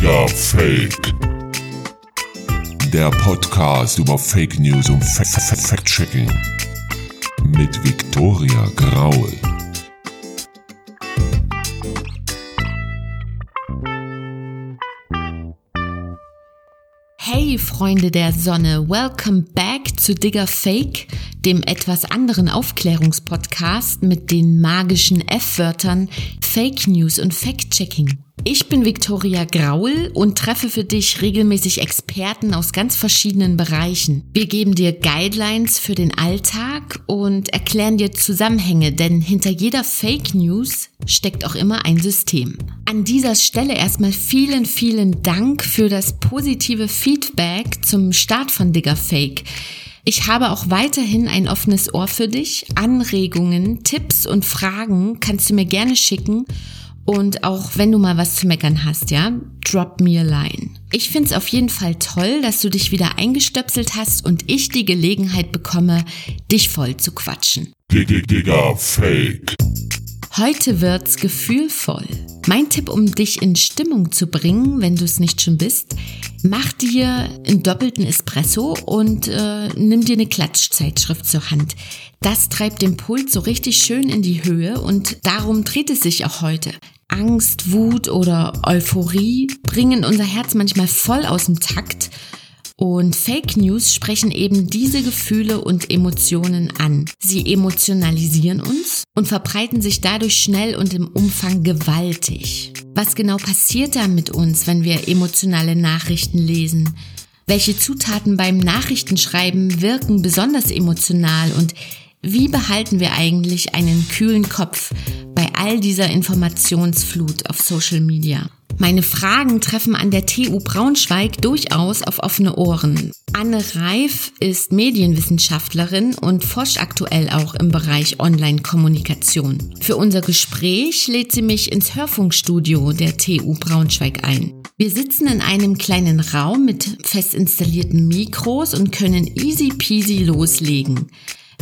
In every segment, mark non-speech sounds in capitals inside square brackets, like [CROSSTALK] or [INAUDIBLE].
Digga Fake. Der Podcast über Fake News und Fact-Checking. Mit Viktoria Graul. Hey Freunde der Sonne, welcome back zu Digger Fake, dem etwas anderen Aufklärungspodcast mit den magischen F-Wörtern Fake News und Fact-Checking. Ich bin Viktoria Graul und treffe für dich regelmäßig Experten aus ganz verschiedenen Bereichen. Wir geben dir Guidelines für den Alltag und erklären dir Zusammenhänge, denn hinter jeder Fake News steckt auch immer ein System. An dieser Stelle erstmal vielen, vielen Dank für das positive Feedback zum Start von Digger Fake. Ich habe auch weiterhin ein offenes Ohr für dich. Anregungen, Tipps und Fragen kannst du mir gerne schicken und auch wenn du mal was zu meckern hast, ja, drop me a line. Ich find's auf jeden Fall toll, dass du dich wieder eingestöpselt hast und ich die Gelegenheit bekomme, dich voll zu quatschen. Digga, Digga, Fake. Heute wird's gefühlvoll. Mein Tipp, um dich in Stimmung zu bringen, wenn du es nicht schon bist, mach dir einen doppelten Espresso und äh, nimm dir eine Klatschzeitschrift zur Hand. Das treibt den Puls so richtig schön in die Höhe und darum dreht es sich auch heute. Angst, Wut oder Euphorie bringen unser Herz manchmal voll aus dem Takt und Fake News sprechen eben diese Gefühle und Emotionen an. Sie emotionalisieren uns und verbreiten sich dadurch schnell und im Umfang gewaltig. Was genau passiert da mit uns, wenn wir emotionale Nachrichten lesen? Welche Zutaten beim Nachrichtenschreiben wirken besonders emotional und wie behalten wir eigentlich einen kühlen Kopf bei all dieser Informationsflut auf Social Media? Meine Fragen treffen an der TU Braunschweig durchaus auf offene Ohren. Anne Reif ist Medienwissenschaftlerin und forscht aktuell auch im Bereich Online-Kommunikation. Für unser Gespräch lädt sie mich ins Hörfunkstudio der TU Braunschweig ein. Wir sitzen in einem kleinen Raum mit fest installierten Mikros und können easy peasy loslegen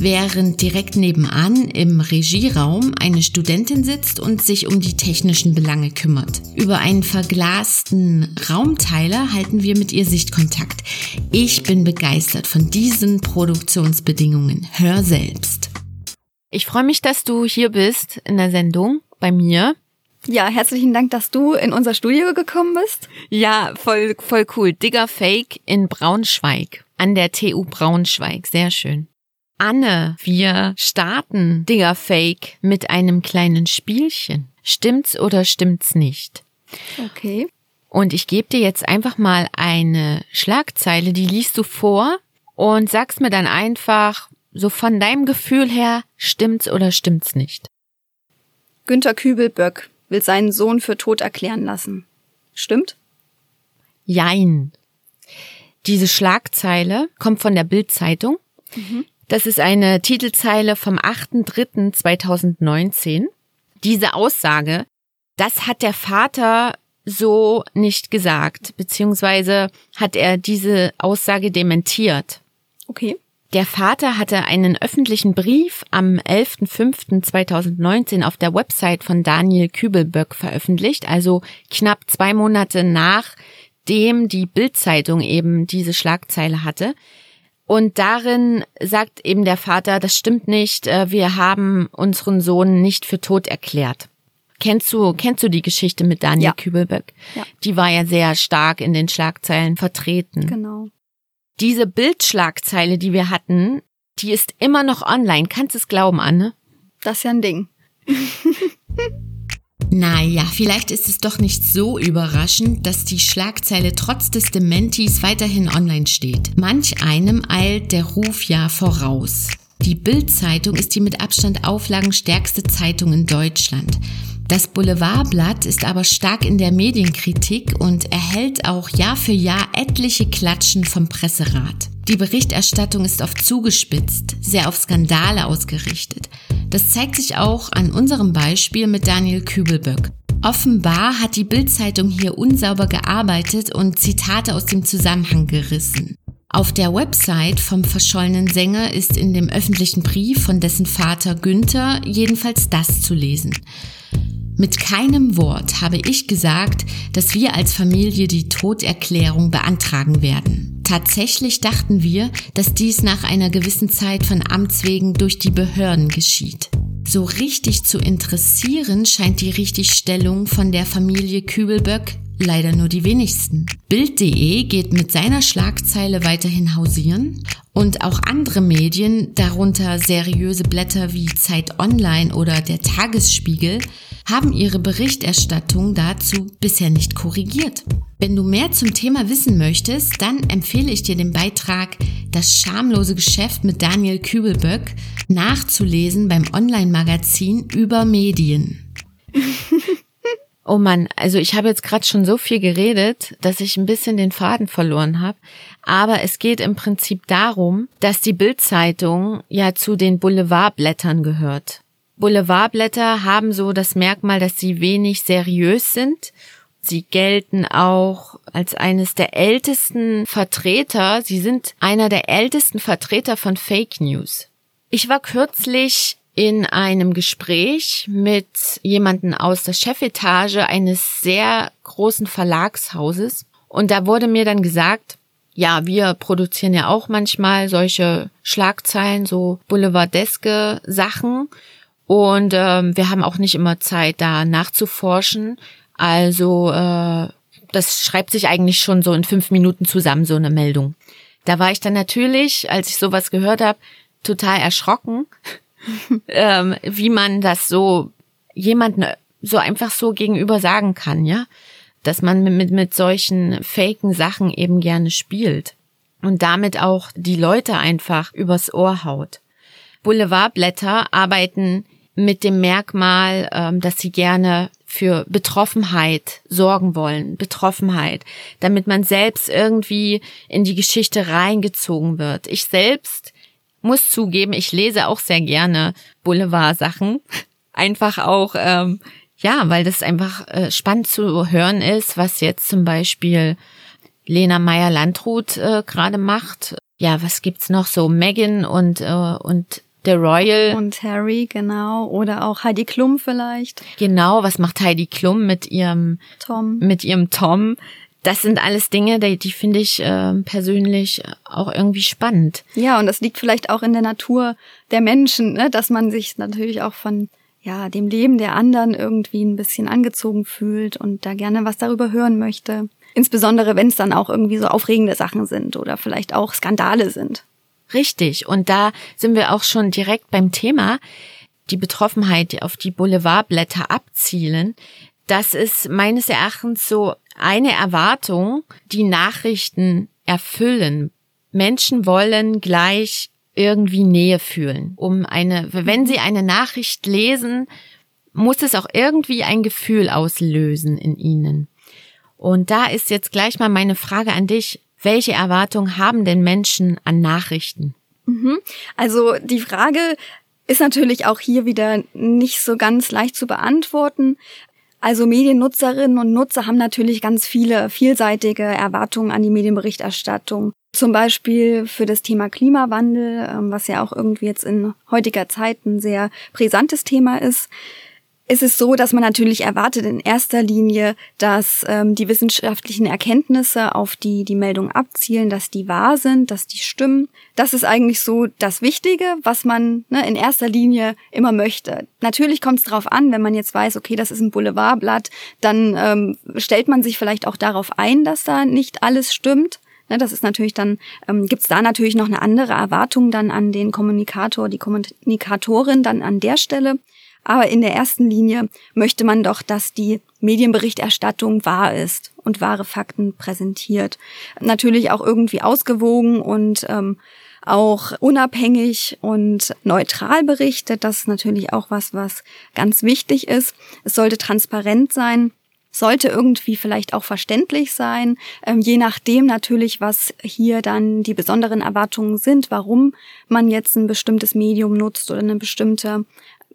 während direkt nebenan im Regieraum eine Studentin sitzt und sich um die technischen Belange kümmert. Über einen verglasten Raumteiler halten wir mit ihr Sichtkontakt. Ich bin begeistert von diesen Produktionsbedingungen. Hör selbst. Ich freue mich, dass du hier bist in der Sendung bei mir. Ja, herzlichen Dank, dass du in unser Studio gekommen bist. Ja, voll, voll cool. Digger Fake in Braunschweig. An der TU Braunschweig. Sehr schön. Anne, wir starten Digger Fake mit einem kleinen Spielchen. Stimmt's oder stimmt's nicht? Okay. Und ich gebe dir jetzt einfach mal eine Schlagzeile, die liest du vor und sagst mir dann einfach so von deinem Gefühl her, stimmt's oder stimmt's nicht? Günter Kübelböck will seinen Sohn für tot erklären lassen. Stimmt? Jein. Diese Schlagzeile kommt von der Bildzeitung. Mhm. Das ist eine Titelzeile vom 8.3.2019. Diese Aussage, das hat der Vater so nicht gesagt, beziehungsweise hat er diese Aussage dementiert. Okay. Der Vater hatte einen öffentlichen Brief am 11.05.2019 auf der Website von Daniel Kübelböck veröffentlicht, also knapp zwei Monate nachdem die Bildzeitung eben diese Schlagzeile hatte. Und darin sagt eben der Vater, das stimmt nicht, äh, wir haben unseren Sohn nicht für tot erklärt. Kennst du, kennst du die Geschichte mit Daniel ja. Kübelböck? Ja. Die war ja sehr stark in den Schlagzeilen vertreten. Genau. Diese Bildschlagzeile, die wir hatten, die ist immer noch online. Kannst du es glauben, Anne? Das ist ja ein Ding. [LAUGHS] Naja, vielleicht ist es doch nicht so überraschend, dass die Schlagzeile trotz des Dementis weiterhin online steht. Manch einem eilt der Ruf ja voraus. Die Bild-Zeitung ist die mit Abstand auflagenstärkste Zeitung in Deutschland. Das Boulevardblatt ist aber stark in der Medienkritik und erhält auch Jahr für Jahr etliche Klatschen vom Presserat. Die Berichterstattung ist oft zugespitzt, sehr auf Skandale ausgerichtet. Das zeigt sich auch an unserem Beispiel mit Daniel Kübelböck. Offenbar hat die Bildzeitung hier unsauber gearbeitet und Zitate aus dem Zusammenhang gerissen. Auf der Website vom verschollenen Sänger ist in dem öffentlichen Brief von dessen Vater Günther jedenfalls das zu lesen. Mit keinem Wort habe ich gesagt, dass wir als Familie die Toderklärung beantragen werden. Tatsächlich dachten wir, dass dies nach einer gewissen Zeit von Amts wegen durch die Behörden geschieht. So richtig zu interessieren scheint die Richtigstellung von der Familie Kübelböck leider nur die wenigsten. Bild.de geht mit seiner Schlagzeile weiterhin hausieren und auch andere Medien, darunter seriöse Blätter wie Zeit Online oder der Tagesspiegel, haben ihre Berichterstattung dazu bisher nicht korrigiert. Wenn du mehr zum Thema wissen möchtest, dann empfehle ich dir den Beitrag Das schamlose Geschäft mit Daniel Kübelböck nachzulesen beim Online-Magazin über Medien. Oh Mann, also ich habe jetzt gerade schon so viel geredet, dass ich ein bisschen den Faden verloren habe. Aber es geht im Prinzip darum, dass die Bildzeitung ja zu den Boulevardblättern gehört. Boulevardblätter haben so das Merkmal, dass sie wenig seriös sind. Sie gelten auch als eines der ältesten Vertreter. Sie sind einer der ältesten Vertreter von Fake News. Ich war kürzlich in einem Gespräch mit jemanden aus der Chefetage eines sehr großen Verlagshauses. Und da wurde mir dann gesagt, ja, wir produzieren ja auch manchmal solche Schlagzeilen, so boulevardeske Sachen. Und ähm, wir haben auch nicht immer Zeit, da nachzuforschen. Also äh, das schreibt sich eigentlich schon so in fünf Minuten zusammen, so eine Meldung. Da war ich dann natürlich, als ich sowas gehört habe, total erschrocken, [LAUGHS] ähm, wie man das so jemanden so einfach so gegenüber sagen kann, ja, dass man mit, mit solchen faken Sachen eben gerne spielt und damit auch die Leute einfach übers Ohr haut. Boulevardblätter arbeiten mit dem Merkmal, ähm, dass sie gerne für Betroffenheit sorgen wollen, Betroffenheit, damit man selbst irgendwie in die Geschichte reingezogen wird. Ich selbst muss zugeben, ich lese auch sehr gerne Boulevard-Sachen. [LAUGHS] Einfach auch, ähm, ja, weil das einfach äh, spannend zu hören ist, was jetzt zum Beispiel Lena Meyer-Landrut äh, gerade macht. Ja, was gibt's noch so? Megan und, äh, und The Royal. Und Harry, genau. Oder auch Heidi Klum vielleicht. Genau, was macht Heidi Klum mit ihrem Tom? Mit ihrem Tom das sind alles Dinge, die, die finde ich äh, persönlich auch irgendwie spannend. Ja, und das liegt vielleicht auch in der Natur der Menschen, ne? dass man sich natürlich auch von ja dem Leben der anderen irgendwie ein bisschen angezogen fühlt und da gerne was darüber hören möchte. Insbesondere wenn es dann auch irgendwie so aufregende Sachen sind oder vielleicht auch Skandale sind. Richtig. Und da sind wir auch schon direkt beim Thema die Betroffenheit, die auf die Boulevardblätter abzielen. Das ist meines Erachtens so eine Erwartung, die Nachrichten erfüllen. Menschen wollen gleich irgendwie Nähe fühlen. Um eine, wenn sie eine Nachricht lesen, muss es auch irgendwie ein Gefühl auslösen in ihnen. Und da ist jetzt gleich mal meine Frage an dich. Welche Erwartungen haben denn Menschen an Nachrichten? Mhm. Also die Frage ist natürlich auch hier wieder nicht so ganz leicht zu beantworten. Also Mediennutzerinnen und Nutzer haben natürlich ganz viele vielseitige Erwartungen an die Medienberichterstattung. Zum Beispiel für das Thema Klimawandel, ähm, was ja auch irgendwie jetzt in heutiger Zeit ein sehr brisantes Thema ist ist es so, dass man natürlich erwartet in erster Linie, dass ähm, die wissenschaftlichen Erkenntnisse auf die die Meldung abzielen, dass die wahr sind, dass die stimmen. Das ist eigentlich so das Wichtige, was man ne, in erster Linie immer möchte. Natürlich kommt es darauf an, wenn man jetzt weiß, okay, das ist ein Boulevardblatt, dann ähm, stellt man sich vielleicht auch darauf ein, dass da nicht alles stimmt. Ne, das ist natürlich dann, ähm, gibt es da natürlich noch eine andere Erwartung dann an den Kommunikator, die Kommunikatorin dann an der Stelle. Aber in der ersten Linie möchte man doch, dass die Medienberichterstattung wahr ist und wahre Fakten präsentiert. Natürlich auch irgendwie ausgewogen und ähm, auch unabhängig und neutral berichtet. Das ist natürlich auch was, was ganz wichtig ist. Es sollte transparent sein sollte irgendwie vielleicht auch verständlich sein, ähm, je nachdem natürlich, was hier dann die besonderen Erwartungen sind, warum man jetzt ein bestimmtes Medium nutzt oder eine bestimmte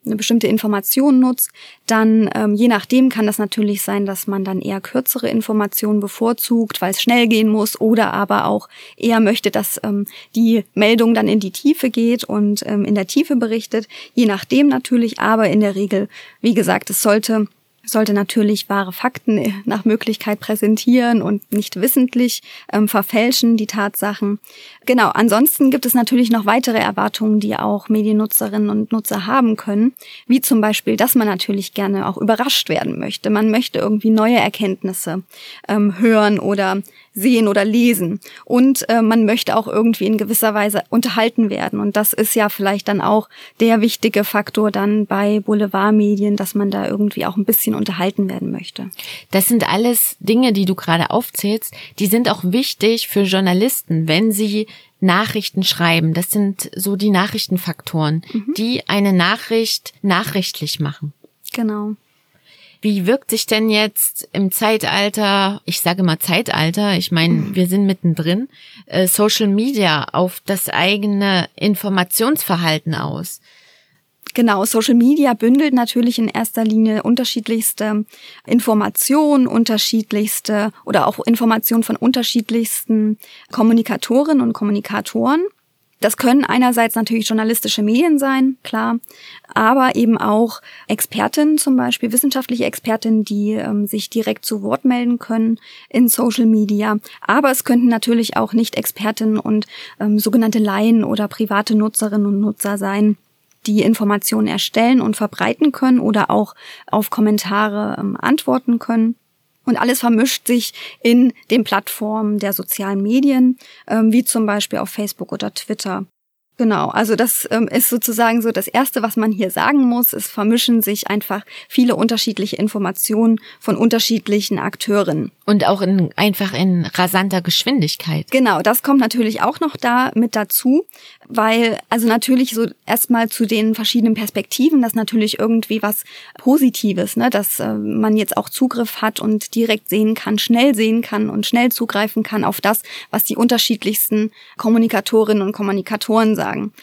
eine bestimmte Information nutzt, dann ähm, je nachdem kann das natürlich sein, dass man dann eher kürzere Informationen bevorzugt, weil es schnell gehen muss, oder aber auch eher möchte, dass ähm, die Meldung dann in die Tiefe geht und ähm, in der Tiefe berichtet. Je nachdem natürlich, aber in der Regel, wie gesagt, es sollte sollte natürlich wahre Fakten nach Möglichkeit präsentieren und nicht wissentlich ähm, verfälschen die Tatsachen. Genau, ansonsten gibt es natürlich noch weitere Erwartungen, die auch Mediennutzerinnen und Nutzer haben können, wie zum Beispiel, dass man natürlich gerne auch überrascht werden möchte. Man möchte irgendwie neue Erkenntnisse ähm, hören oder sehen oder lesen. Und äh, man möchte auch irgendwie in gewisser Weise unterhalten werden. Und das ist ja vielleicht dann auch der wichtige Faktor dann bei Boulevardmedien, dass man da irgendwie auch ein bisschen unterhalten werden möchte. Das sind alles Dinge, die du gerade aufzählst, die sind auch wichtig für Journalisten, wenn sie Nachrichten schreiben. Das sind so die Nachrichtenfaktoren, mhm. die eine Nachricht nachrichtlich machen. Genau. Wie wirkt sich denn jetzt im Zeitalter, ich sage mal Zeitalter, ich meine, mhm. wir sind mittendrin, äh, Social Media auf das eigene Informationsverhalten aus? Genau, Social Media bündelt natürlich in erster Linie unterschiedlichste Informationen, unterschiedlichste oder auch Informationen von unterschiedlichsten Kommunikatorinnen und Kommunikatoren. Das können einerseits natürlich journalistische Medien sein, klar, aber eben auch Expertinnen zum Beispiel, wissenschaftliche Expertinnen, die ähm, sich direkt zu Wort melden können in Social Media. Aber es könnten natürlich auch nicht Expertinnen und ähm, sogenannte Laien oder private Nutzerinnen und Nutzer sein, die Informationen erstellen und verbreiten können oder auch auf Kommentare ähm, antworten können. Und alles vermischt sich in den Plattformen der sozialen Medien, ähm, wie zum Beispiel auf Facebook oder Twitter. Genau, also das ähm, ist sozusagen so das Erste, was man hier sagen muss. Es vermischen sich einfach viele unterschiedliche Informationen von unterschiedlichen Akteuren. Und auch in, einfach in rasanter Geschwindigkeit. Genau, das kommt natürlich auch noch da mit dazu, weil also natürlich so erstmal zu den verschiedenen Perspektiven, das natürlich irgendwie was Positives, ne, dass äh, man jetzt auch Zugriff hat und direkt sehen kann, schnell sehen kann und schnell zugreifen kann auf das, was die unterschiedlichsten Kommunikatorinnen und Kommunikatoren sagen.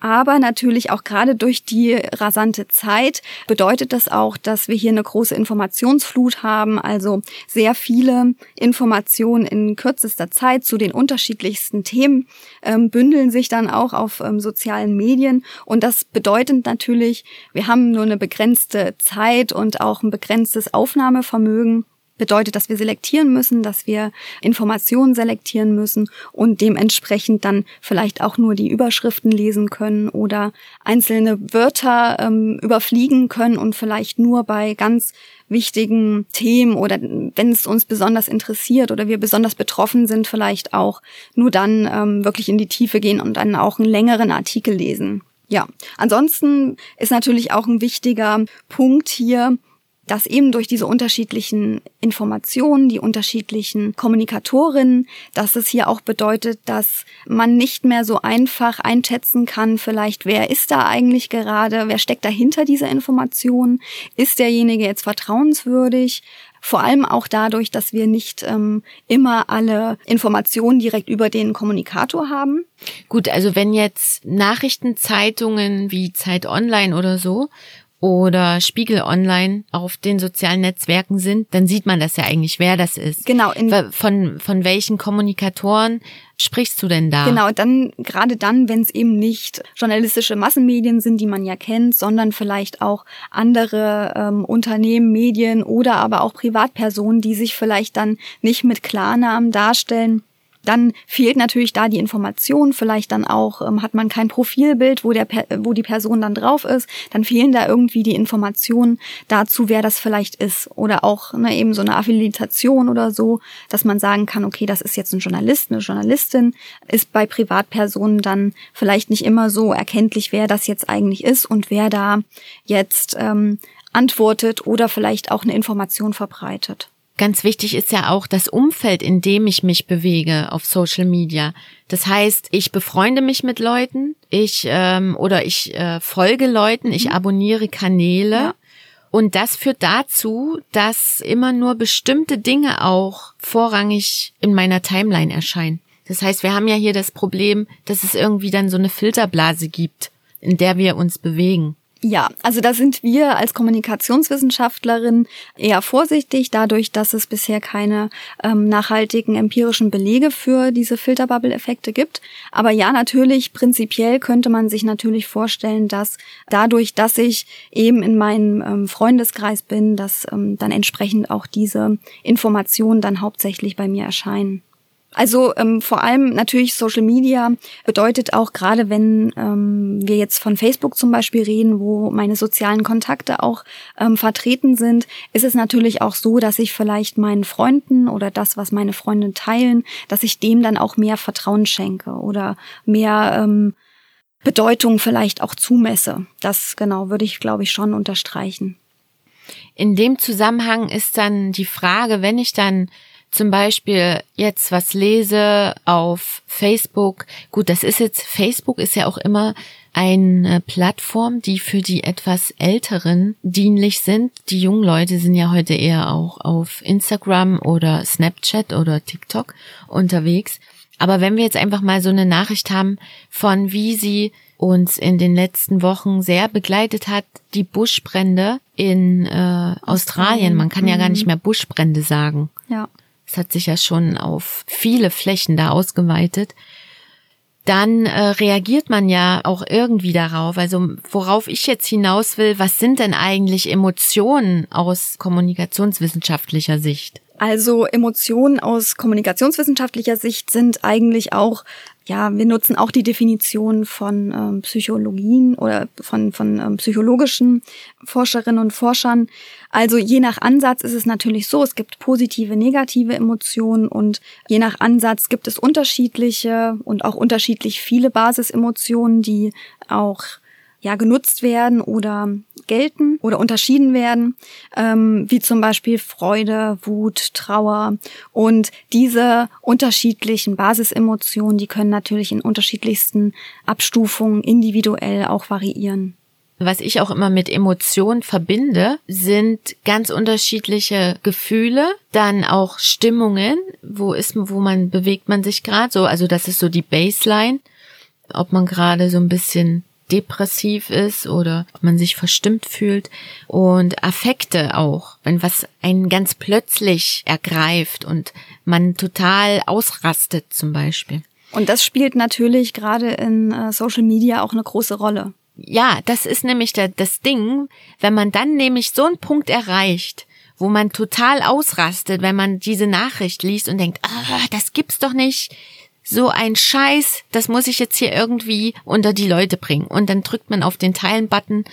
Aber natürlich auch gerade durch die rasante Zeit bedeutet das auch, dass wir hier eine große Informationsflut haben, also sehr viele Informationen in kürzester Zeit zu den unterschiedlichsten Themen ähm, bündeln sich dann auch auf ähm, sozialen Medien. Und das bedeutet natürlich, wir haben nur eine begrenzte Zeit und auch ein begrenztes Aufnahmevermögen bedeutet, dass wir selektieren müssen, dass wir Informationen selektieren müssen und dementsprechend dann vielleicht auch nur die Überschriften lesen können oder einzelne Wörter ähm, überfliegen können und vielleicht nur bei ganz wichtigen Themen oder wenn es uns besonders interessiert oder wir besonders betroffen sind, vielleicht auch nur dann ähm, wirklich in die Tiefe gehen und dann auch einen längeren Artikel lesen. Ja, ansonsten ist natürlich auch ein wichtiger Punkt hier, dass eben durch diese unterschiedlichen Informationen, die unterschiedlichen Kommunikatorinnen, dass es hier auch bedeutet, dass man nicht mehr so einfach einschätzen kann, vielleicht wer ist da eigentlich gerade, wer steckt dahinter dieser Information, ist derjenige jetzt vertrauenswürdig, vor allem auch dadurch, dass wir nicht ähm, immer alle Informationen direkt über den Kommunikator haben. Gut, also wenn jetzt Nachrichtenzeitungen wie Zeit Online oder so oder Spiegel Online auf den sozialen Netzwerken sind, dann sieht man das ja eigentlich, wer das ist. Genau. von, von welchen Kommunikatoren sprichst du denn da? Genau, dann gerade dann, wenn es eben nicht journalistische Massenmedien sind, die man ja kennt, sondern vielleicht auch andere ähm, Unternehmen, Medien oder aber auch Privatpersonen, die sich vielleicht dann nicht mit Klarnamen darstellen dann fehlt natürlich da die Information, vielleicht dann auch ähm, hat man kein Profilbild, wo, der, wo die Person dann drauf ist, dann fehlen da irgendwie die Informationen dazu, wer das vielleicht ist. Oder auch ne, eben so eine Affiliation oder so, dass man sagen kann, okay, das ist jetzt ein Journalist, eine Journalistin, ist bei Privatpersonen dann vielleicht nicht immer so erkenntlich, wer das jetzt eigentlich ist und wer da jetzt ähm, antwortet oder vielleicht auch eine Information verbreitet. Ganz wichtig ist ja auch das Umfeld, in dem ich mich bewege auf Social Media. Das heißt, ich befreunde mich mit Leuten, ich ähm, oder ich äh, folge Leuten, ich mhm. abonniere Kanäle. Ja. Und das führt dazu, dass immer nur bestimmte Dinge auch vorrangig in meiner Timeline erscheinen. Das heißt, wir haben ja hier das Problem, dass es irgendwie dann so eine Filterblase gibt, in der wir uns bewegen. Ja, also da sind wir als Kommunikationswissenschaftlerin eher vorsichtig, dadurch, dass es bisher keine ähm, nachhaltigen empirischen Belege für diese Filterbubble-Effekte gibt. Aber ja, natürlich, prinzipiell könnte man sich natürlich vorstellen, dass dadurch, dass ich eben in meinem ähm, Freundeskreis bin, dass ähm, dann entsprechend auch diese Informationen dann hauptsächlich bei mir erscheinen. Also ähm, vor allem natürlich Social Media bedeutet auch gerade, wenn ähm, wir jetzt von Facebook zum Beispiel reden, wo meine sozialen Kontakte auch ähm, vertreten sind, ist es natürlich auch so, dass ich vielleicht meinen Freunden oder das, was meine Freunde teilen, dass ich dem dann auch mehr Vertrauen schenke oder mehr ähm, Bedeutung vielleicht auch zumesse. Das genau würde ich, glaube ich, schon unterstreichen. In dem Zusammenhang ist dann die Frage, wenn ich dann zum Beispiel jetzt was lese auf Facebook, gut, das ist jetzt, Facebook ist ja auch immer eine Plattform, die für die etwas Älteren dienlich sind. Die jungen Leute sind ja heute eher auch auf Instagram oder Snapchat oder TikTok unterwegs. Aber wenn wir jetzt einfach mal so eine Nachricht haben von wie sie uns in den letzten Wochen sehr begleitet hat, die Buschbrände in äh, Australien. Man kann ja gar nicht mhm. mehr Buschbrände sagen. Ja. Es hat sich ja schon auf viele Flächen da ausgeweitet. Dann äh, reagiert man ja auch irgendwie darauf. Also worauf ich jetzt hinaus will, was sind denn eigentlich Emotionen aus kommunikationswissenschaftlicher Sicht? Also Emotionen aus kommunikationswissenschaftlicher Sicht sind eigentlich auch, ja, wir nutzen auch die Definition von ähm, Psychologien oder von, von ähm, psychologischen Forscherinnen und Forschern. Also je nach Ansatz ist es natürlich so, es gibt positive, negative Emotionen und je nach Ansatz gibt es unterschiedliche und auch unterschiedlich viele Basisemotionen, die auch ja genutzt werden oder gelten oder unterschieden werden, ähm, wie zum Beispiel Freude, Wut, Trauer. Und diese unterschiedlichen Basisemotionen, die können natürlich in unterschiedlichsten Abstufungen individuell auch variieren. Was ich auch immer mit Emotionen verbinde, sind ganz unterschiedliche Gefühle, dann auch Stimmungen, wo ist, wo man bewegt man sich gerade so, also das ist so die Baseline, ob man gerade so ein bisschen depressiv ist oder ob man sich verstimmt fühlt und Affekte auch, wenn was einen ganz plötzlich ergreift und man total ausrastet zum Beispiel. Und das spielt natürlich gerade in äh, Social Media auch eine große Rolle. Ja, das ist nämlich der, das Ding, wenn man dann nämlich so einen Punkt erreicht, wo man total ausrastet, wenn man diese Nachricht liest und denkt, ah, das gibt's doch nicht so ein Scheiß, das muss ich jetzt hier irgendwie unter die Leute bringen. Und dann drückt man auf den Teilen-Button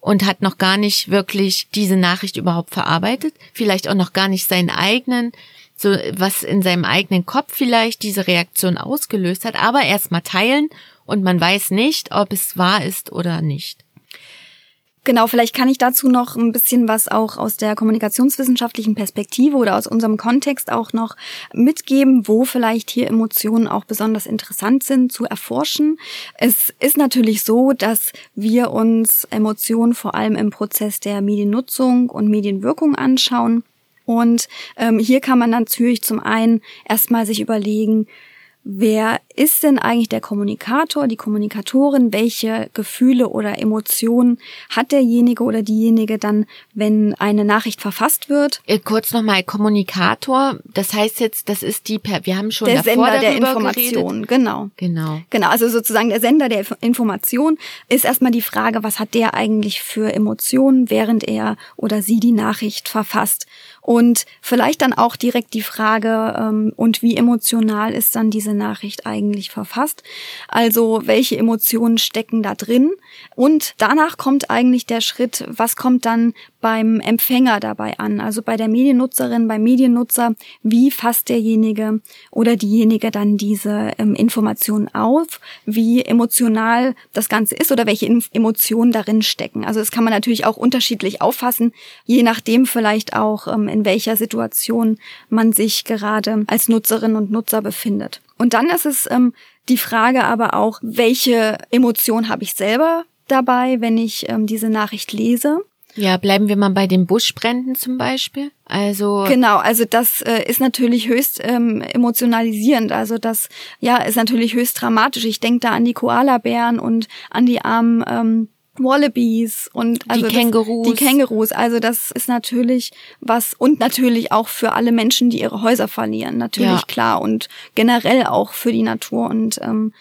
und hat noch gar nicht wirklich diese Nachricht überhaupt verarbeitet, vielleicht auch noch gar nicht seinen eigenen, so was in seinem eigenen Kopf vielleicht diese Reaktion ausgelöst hat, aber erstmal teilen und man weiß nicht, ob es wahr ist oder nicht. Genau, vielleicht kann ich dazu noch ein bisschen was auch aus der kommunikationswissenschaftlichen Perspektive oder aus unserem Kontext auch noch mitgeben, wo vielleicht hier Emotionen auch besonders interessant sind zu erforschen. Es ist natürlich so, dass wir uns Emotionen vor allem im Prozess der Mediennutzung und Medienwirkung anschauen. Und ähm, hier kann man natürlich zum einen erstmal sich überlegen, Wer ist denn eigentlich der Kommunikator, die Kommunikatorin? Welche Gefühle oder Emotionen hat derjenige oder diejenige dann, wenn eine Nachricht verfasst wird? Äh, kurz nochmal, Kommunikator, das heißt jetzt, das ist die, wir haben schon der Sender der Information, genau. Genau. Genau, also sozusagen der Sender der Information ist erstmal die Frage, was hat der eigentlich für Emotionen, während er oder sie die Nachricht verfasst? Und vielleicht dann auch direkt die Frage, ähm, und wie emotional ist dann diese Nachricht eigentlich verfasst? Also welche Emotionen stecken da drin? Und danach kommt eigentlich der Schritt, was kommt dann beim Empfänger dabei an? Also bei der Mediennutzerin, beim Mediennutzer, wie fasst derjenige oder diejenige dann diese ähm, Informationen auf? Wie emotional das Ganze ist oder welche Emotionen darin stecken? Also das kann man natürlich auch unterschiedlich auffassen, je nachdem vielleicht auch ähm, in welcher Situation man sich gerade als Nutzerin und Nutzer befindet. Und dann ist es ähm, die Frage aber auch, welche Emotion habe ich selber dabei, wenn ich ähm, diese Nachricht lese? Ja, bleiben wir mal bei den Buschbränden zum Beispiel. Also genau, also das äh, ist natürlich höchst ähm, emotionalisierend. Also das ja ist natürlich höchst dramatisch. Ich denke da an die Koalabären und an die armen ähm, Wallabies und also die Kängurus. Das, die Kängurus. Also das ist natürlich was und natürlich auch für alle Menschen, die ihre Häuser verlieren. Natürlich ja. klar und generell auch für die Natur und ähm,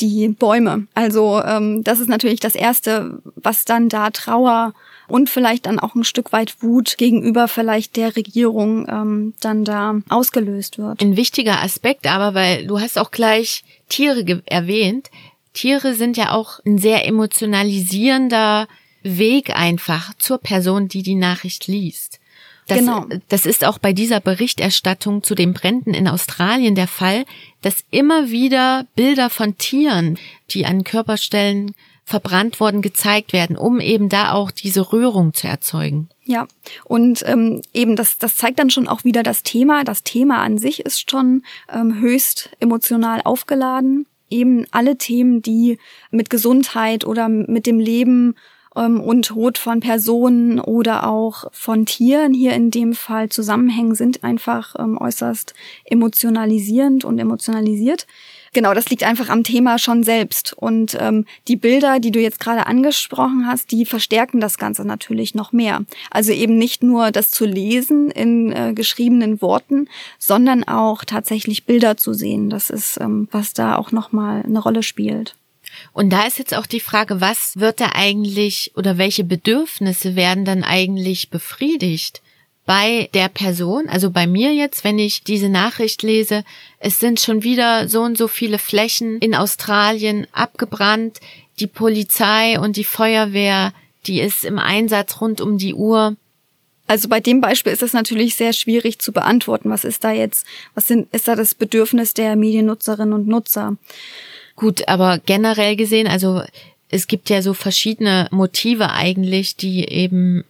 die Bäume. Also ähm, das ist natürlich das Erste, was dann da Trauer und vielleicht dann auch ein Stück weit Wut gegenüber vielleicht der Regierung ähm, dann da ausgelöst wird. Ein wichtiger Aspekt aber, weil du hast auch gleich Tiere erwähnt. Tiere sind ja auch ein sehr emotionalisierender Weg einfach zur Person, die die Nachricht liest. Das, genau. das ist auch bei dieser Berichterstattung zu den Bränden in Australien der Fall, dass immer wieder Bilder von Tieren, die an Körperstellen verbrannt worden, gezeigt werden, um eben da auch diese Rührung zu erzeugen. Ja, und ähm, eben das, das zeigt dann schon auch wieder das Thema. Das Thema an sich ist schon ähm, höchst emotional aufgeladen. Eben alle Themen, die mit Gesundheit oder mit dem Leben ähm, und Tod von Personen oder auch von Tieren hier in dem Fall zusammenhängen, sind einfach ähm, äußerst emotionalisierend und emotionalisiert. Genau, das liegt einfach am Thema schon selbst. Und ähm, die Bilder, die du jetzt gerade angesprochen hast, die verstärken das Ganze natürlich noch mehr. Also eben nicht nur das zu lesen in äh, geschriebenen Worten, sondern auch tatsächlich Bilder zu sehen. Das ist, ähm, was da auch nochmal eine Rolle spielt. Und da ist jetzt auch die Frage, was wird da eigentlich oder welche Bedürfnisse werden dann eigentlich befriedigt? Bei der Person, also bei mir jetzt, wenn ich diese Nachricht lese, es sind schon wieder so und so viele Flächen in Australien abgebrannt, die Polizei und die Feuerwehr, die ist im Einsatz rund um die Uhr. Also bei dem Beispiel ist es natürlich sehr schwierig zu beantworten. Was ist da jetzt, was sind, ist da das Bedürfnis der Mediennutzerinnen und Nutzer? Gut, aber generell gesehen, also es gibt ja so verschiedene Motive eigentlich, die eben,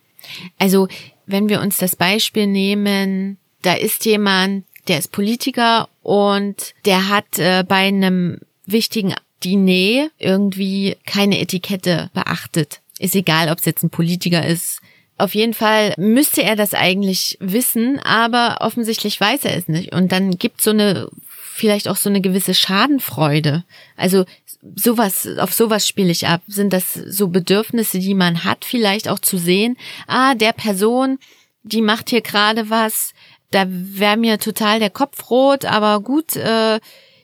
also wenn wir uns das Beispiel nehmen, da ist jemand, der ist Politiker und der hat äh, bei einem wichtigen Diner irgendwie keine Etikette beachtet. Ist egal, ob es jetzt ein Politiker ist. Auf jeden Fall müsste er das eigentlich wissen, aber offensichtlich weiß er es nicht. Und dann gibt so eine vielleicht auch so eine gewisse Schadenfreude. Also sowas, auf sowas spiele ich ab. Sind das so Bedürfnisse, die man hat, vielleicht auch zu sehen, ah, der Person, die macht hier gerade was, da wäre mir total der Kopf rot, aber gut, äh,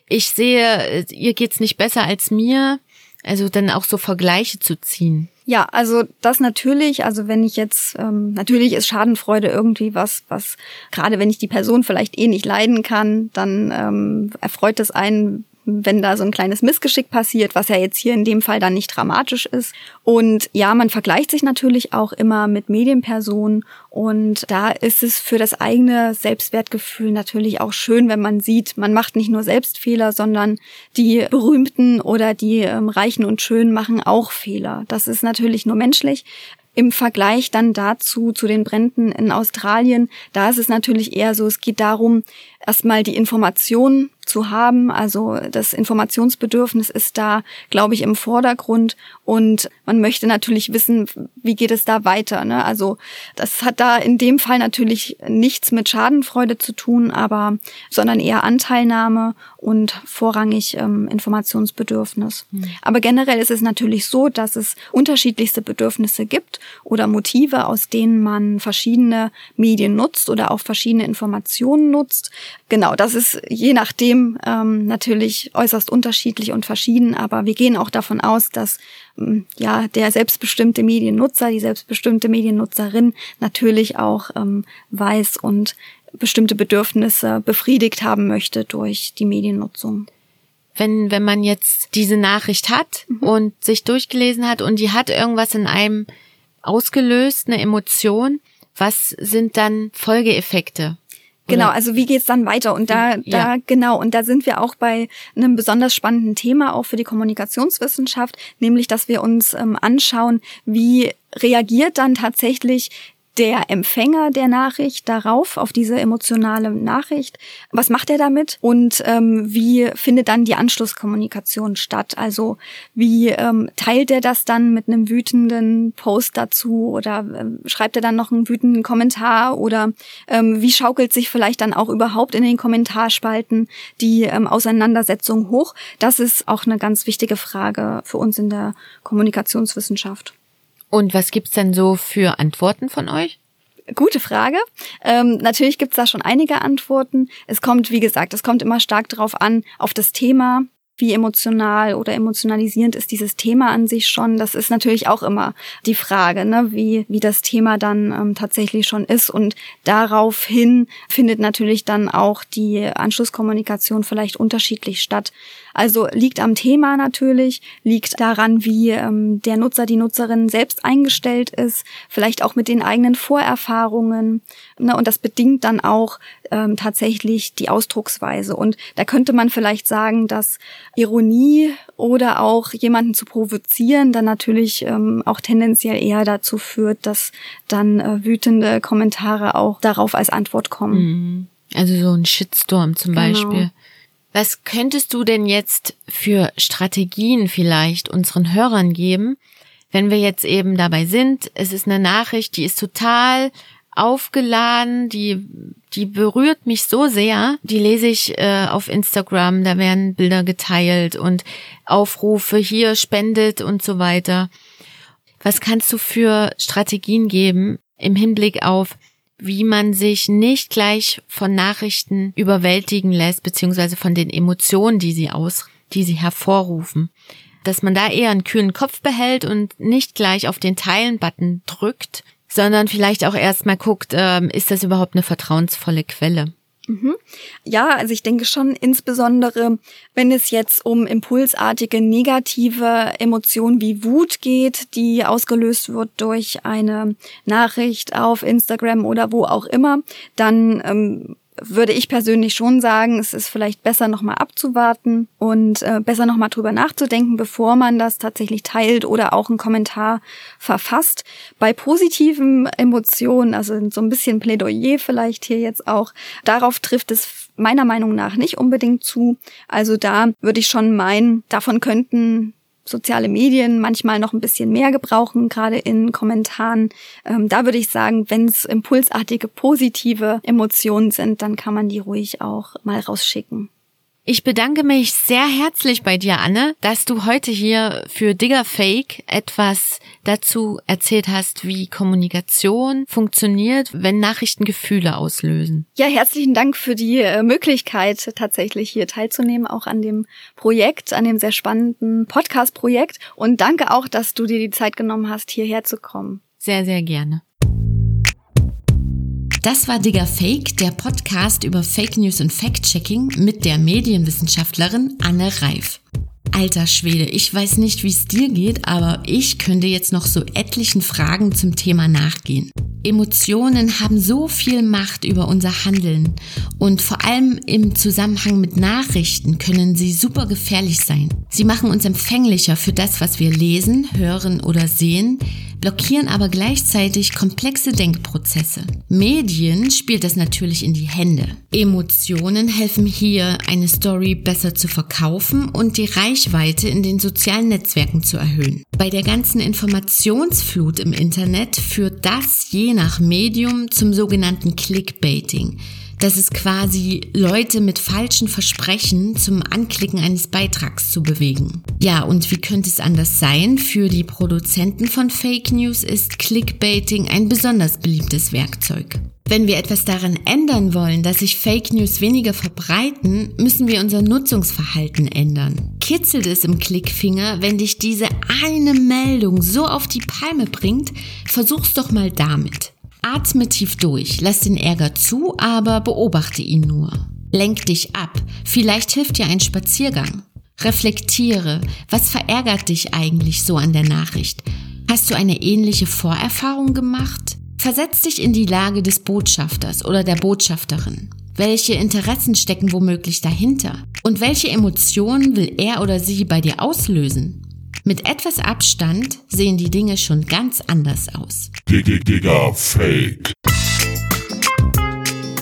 ich sehe, ihr geht's nicht besser als mir. Also dann auch so Vergleiche zu ziehen. Ja, also das natürlich, also wenn ich jetzt, ähm, natürlich ist Schadenfreude irgendwie was, was gerade wenn ich die Person vielleicht eh nicht leiden kann, dann ähm, erfreut es einen, wenn da so ein kleines Missgeschick passiert, was ja jetzt hier in dem Fall dann nicht dramatisch ist. Und ja, man vergleicht sich natürlich auch immer mit Medienpersonen und da ist es für das eigene Selbstwertgefühl natürlich auch schön, wenn man sieht, man macht nicht nur Selbstfehler, sondern die Berühmten oder die ähm, Reichen und Schönen machen auch Fehler. Das ist natürlich nur menschlich. Im Vergleich dann dazu, zu den Bränden in Australien, da ist es natürlich eher so, es geht darum, erstmal die Information zu haben. Also das Informationsbedürfnis ist da, glaube ich, im Vordergrund und man möchte natürlich wissen, wie geht es da weiter. Ne? Also das hat da in dem Fall natürlich nichts mit Schadenfreude zu tun, aber sondern eher Anteilnahme und vorrangig ähm, Informationsbedürfnis. Mhm. Aber generell ist es natürlich so, dass es unterschiedlichste Bedürfnisse gibt oder Motive, aus denen man verschiedene Medien nutzt oder auch verschiedene Informationen nutzt. Genau, das ist je nachdem ähm, natürlich äußerst unterschiedlich und verschieden, aber wir gehen auch davon aus, dass ähm, ja der selbstbestimmte Mediennutzer, die selbstbestimmte Mediennutzerin natürlich auch ähm, weiß und bestimmte Bedürfnisse befriedigt haben möchte durch die Mediennutzung. Wenn, wenn man jetzt diese Nachricht hat mhm. und sich durchgelesen hat und die hat irgendwas in einem ausgelöst, eine Emotion, was sind dann Folgeeffekte? Genau, also wie geht's dann weiter? Und da, da, ja. genau, und da sind wir auch bei einem besonders spannenden Thema auch für die Kommunikationswissenschaft, nämlich, dass wir uns ähm, anschauen, wie reagiert dann tatsächlich der Empfänger der Nachricht darauf, auf diese emotionale Nachricht? Was macht er damit? Und ähm, wie findet dann die Anschlusskommunikation statt? Also wie ähm, teilt er das dann mit einem wütenden Post dazu oder ähm, schreibt er dann noch einen wütenden Kommentar oder ähm, wie schaukelt sich vielleicht dann auch überhaupt in den Kommentarspalten die ähm, Auseinandersetzung hoch? Das ist auch eine ganz wichtige Frage für uns in der Kommunikationswissenschaft. Und was gibt's denn so für Antworten von euch? Gute Frage. Ähm, natürlich gibt's da schon einige Antworten. Es kommt, wie gesagt, es kommt immer stark darauf an, auf das Thema, wie emotional oder emotionalisierend ist dieses Thema an sich schon. Das ist natürlich auch immer die Frage, ne? wie, wie das Thema dann ähm, tatsächlich schon ist. Und daraufhin findet natürlich dann auch die Anschlusskommunikation vielleicht unterschiedlich statt. Also liegt am Thema natürlich, liegt daran, wie ähm, der Nutzer, die Nutzerin selbst eingestellt ist, vielleicht auch mit den eigenen Vorerfahrungen. Ne? Und das bedingt dann auch ähm, tatsächlich die Ausdrucksweise. Und da könnte man vielleicht sagen, dass Ironie oder auch jemanden zu provozieren dann natürlich ähm, auch tendenziell eher dazu führt, dass dann äh, wütende Kommentare auch darauf als Antwort kommen. Mhm. Also so ein Shitstorm zum genau. Beispiel. Was könntest du denn jetzt für Strategien vielleicht unseren Hörern geben, wenn wir jetzt eben dabei sind? Es ist eine Nachricht, die ist total aufgeladen, die, die berührt mich so sehr. Die lese ich äh, auf Instagram, da werden Bilder geteilt und Aufrufe hier spendet und so weiter. Was kannst du für Strategien geben im Hinblick auf wie man sich nicht gleich von Nachrichten überwältigen lässt, beziehungsweise von den Emotionen, die sie aus, die sie hervorrufen. Dass man da eher einen kühlen Kopf behält und nicht gleich auf den Teilen-Button drückt, sondern vielleicht auch erstmal guckt, äh, ist das überhaupt eine vertrauensvolle Quelle? Mhm. Ja, also ich denke schon, insbesondere wenn es jetzt um impulsartige negative Emotionen wie Wut geht, die ausgelöst wird durch eine Nachricht auf Instagram oder wo auch immer, dann ähm, würde ich persönlich schon sagen, es ist vielleicht besser nochmal abzuwarten und äh, besser nochmal drüber nachzudenken, bevor man das tatsächlich teilt oder auch einen Kommentar verfasst. Bei positiven Emotionen, also so ein bisschen Plädoyer vielleicht hier jetzt auch, darauf trifft es meiner Meinung nach nicht unbedingt zu. Also da würde ich schon meinen, davon könnten soziale Medien manchmal noch ein bisschen mehr gebrauchen, gerade in Kommentaren. Ähm, da würde ich sagen, wenn es impulsartige, positive Emotionen sind, dann kann man die ruhig auch mal rausschicken. Ich bedanke mich sehr herzlich bei dir, Anne, dass du heute hier für Digger Fake etwas dazu erzählt hast, wie Kommunikation funktioniert, wenn Nachrichten Gefühle auslösen. Ja, herzlichen Dank für die äh, Möglichkeit, tatsächlich hier teilzunehmen, auch an dem Projekt, an dem sehr spannenden Podcast-Projekt. Und danke auch, dass du dir die Zeit genommen hast, hierher zu kommen. Sehr, sehr gerne. Das war Digger Fake, der Podcast über Fake News und Fact-Checking mit der Medienwissenschaftlerin Anne Reif. Alter Schwede, ich weiß nicht, wie es dir geht, aber ich könnte jetzt noch so etlichen Fragen zum Thema nachgehen. Emotionen haben so viel Macht über unser Handeln und vor allem im Zusammenhang mit Nachrichten können sie super gefährlich sein. Sie machen uns empfänglicher für das, was wir lesen, hören oder sehen, blockieren aber gleichzeitig komplexe Denkprozesse. Medien spielt das natürlich in die Hände. Emotionen helfen hier, eine Story besser zu verkaufen und die Reichweite in den sozialen Netzwerken zu erhöhen. Bei der ganzen Informationsflut im Internet führt das je nach Medium zum sogenannten Clickbaiting. Das ist quasi Leute mit falschen Versprechen zum Anklicken eines Beitrags zu bewegen. Ja, und wie könnte es anders sein? Für die Produzenten von Fake News ist Clickbaiting ein besonders beliebtes Werkzeug. Wenn wir etwas daran ändern wollen, dass sich Fake News weniger verbreiten, müssen wir unser Nutzungsverhalten ändern. Kitzelt es im Klickfinger, wenn dich diese eine Meldung so auf die Palme bringt, versuch's doch mal damit. Atme tief durch, lass den Ärger zu, aber beobachte ihn nur. Lenk dich ab, vielleicht hilft dir ein Spaziergang. Reflektiere, was verärgert dich eigentlich so an der Nachricht? Hast du eine ähnliche Vorerfahrung gemacht? Versetz dich in die Lage des Botschafters oder der Botschafterin. Welche Interessen stecken womöglich dahinter? Und welche Emotionen will er oder sie bei dir auslösen? Mit etwas Abstand sehen die Dinge schon ganz anders aus. Digga, Digga, Fake.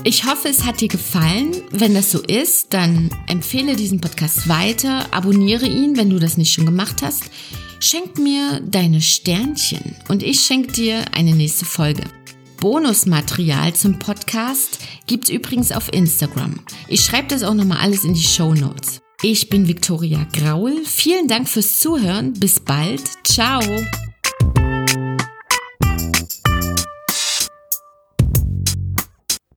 Ich hoffe, es hat dir gefallen. Wenn das so ist, dann empfehle diesen Podcast weiter, abonniere ihn, wenn du das nicht schon gemacht hast. Schenk mir deine Sternchen und ich schenke dir eine nächste Folge. Bonusmaterial zum Podcast gibt's übrigens auf Instagram. Ich schreibe das auch nochmal alles in die Show Notes. Ich bin Viktoria Graul. Vielen Dank fürs Zuhören. Bis bald. Ciao.